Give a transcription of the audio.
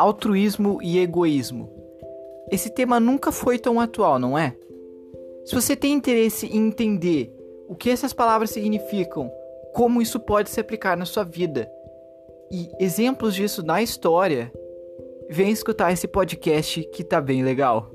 altruísmo e egoísmo. Esse tema nunca foi tão atual, não é? Se você tem interesse em entender o que essas palavras significam, como isso pode se aplicar na sua vida e exemplos disso na história, vem escutar esse podcast que tá bem legal.